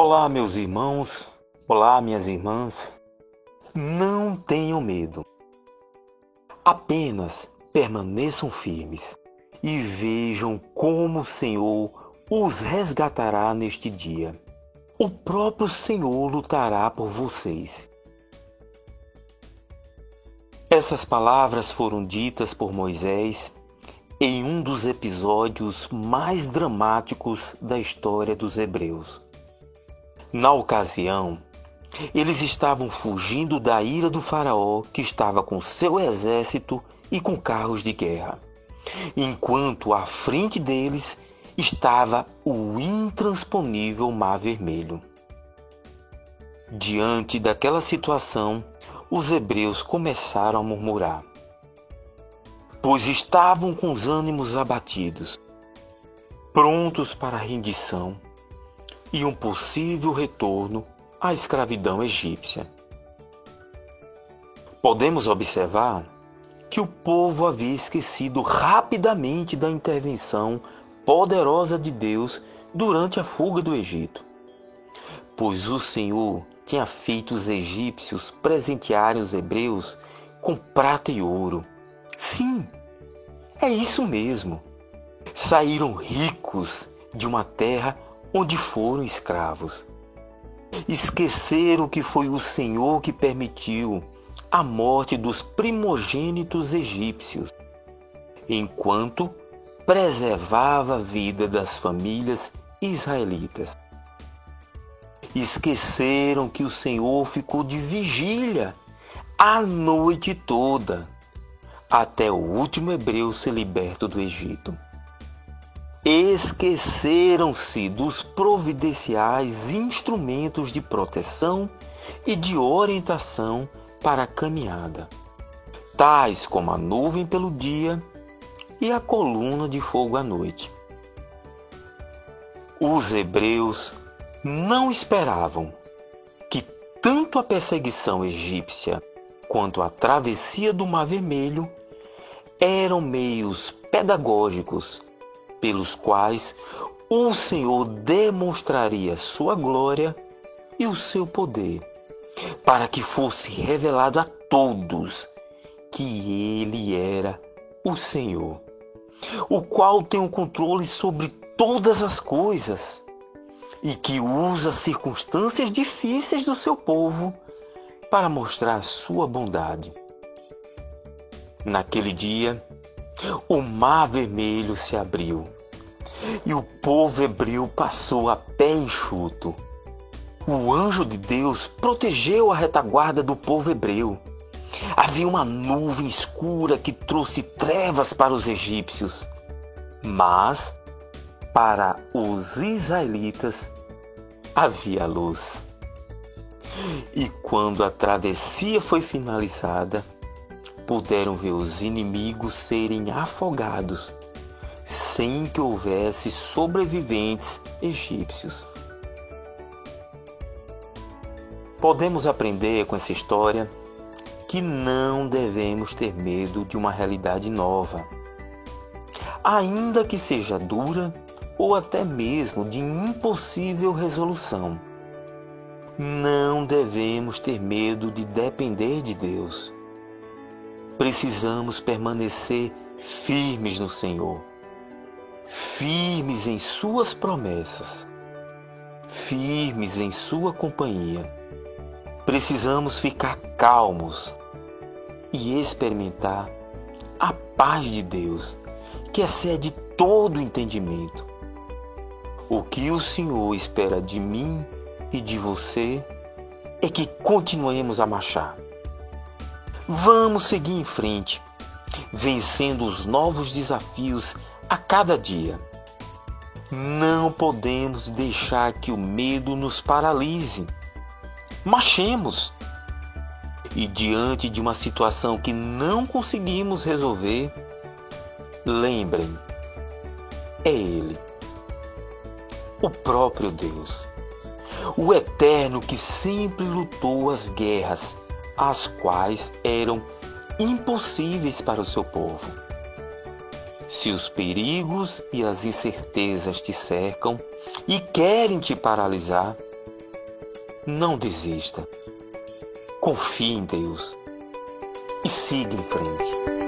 Olá, meus irmãos, olá, minhas irmãs. Não tenham medo. Apenas permaneçam firmes e vejam como o Senhor os resgatará neste dia. O próprio Senhor lutará por vocês. Essas palavras foram ditas por Moisés em um dos episódios mais dramáticos da história dos Hebreus. Na ocasião, eles estavam fugindo da ira do Faraó, que estava com seu exército e com carros de guerra, enquanto à frente deles estava o intransponível Mar Vermelho. Diante daquela situação, os hebreus começaram a murmurar, pois estavam com os ânimos abatidos, prontos para a rendição e um possível retorno à escravidão egípcia. Podemos observar que o povo havia esquecido rapidamente da intervenção poderosa de Deus durante a fuga do Egito, pois o Senhor tinha feito os egípcios presentearem os hebreus com prata e ouro. Sim, é isso mesmo. Saíram ricos de uma terra onde foram escravos. Esqueceram que foi o Senhor que permitiu a morte dos primogênitos egípcios, enquanto preservava a vida das famílias israelitas. Esqueceram que o Senhor ficou de vigília a noite toda, até o último hebreu ser liberto do Egito esqueceram-se dos providenciais instrumentos de proteção e de orientação para a caminhada, tais como a nuvem pelo dia e a coluna de fogo à noite. Os hebreus não esperavam que tanto a perseguição egípcia quanto a travessia do Mar Vermelho eram meios pedagógicos pelos quais o Senhor demonstraria sua glória e o seu poder, para que fosse revelado a todos que Ele era o Senhor, o qual tem o controle sobre todas as coisas e que usa circunstâncias difíceis do seu povo para mostrar sua bondade. Naquele dia, o mar vermelho se abriu e o povo hebreu passou a pé enxuto. O anjo de Deus protegeu a retaguarda do povo hebreu. Havia uma nuvem escura que trouxe trevas para os egípcios, mas para os israelitas havia luz. E quando a travessia foi finalizada, puderam ver os inimigos serem afogados sem que houvesse sobreviventes egípcios. Podemos aprender com essa história que não devemos ter medo de uma realidade nova, ainda que seja dura ou até mesmo de impossível resolução. Não devemos ter medo de depender de Deus precisamos permanecer firmes no Senhor, firmes em Suas promessas, firmes em Sua companhia. Precisamos ficar calmos e experimentar a paz de Deus, que excede todo entendimento. O que o Senhor espera de mim e de você é que continuemos a marchar Vamos seguir em frente, vencendo os novos desafios a cada dia. Não podemos deixar que o medo nos paralise. Marchemos! E diante de uma situação que não conseguimos resolver, lembrem, é Ele, o próprio Deus, o Eterno que sempre lutou as guerras as quais eram impossíveis para o seu povo. Se os perigos e as incertezas te cercam e querem te paralisar, não desista. Confie em Deus e siga em frente.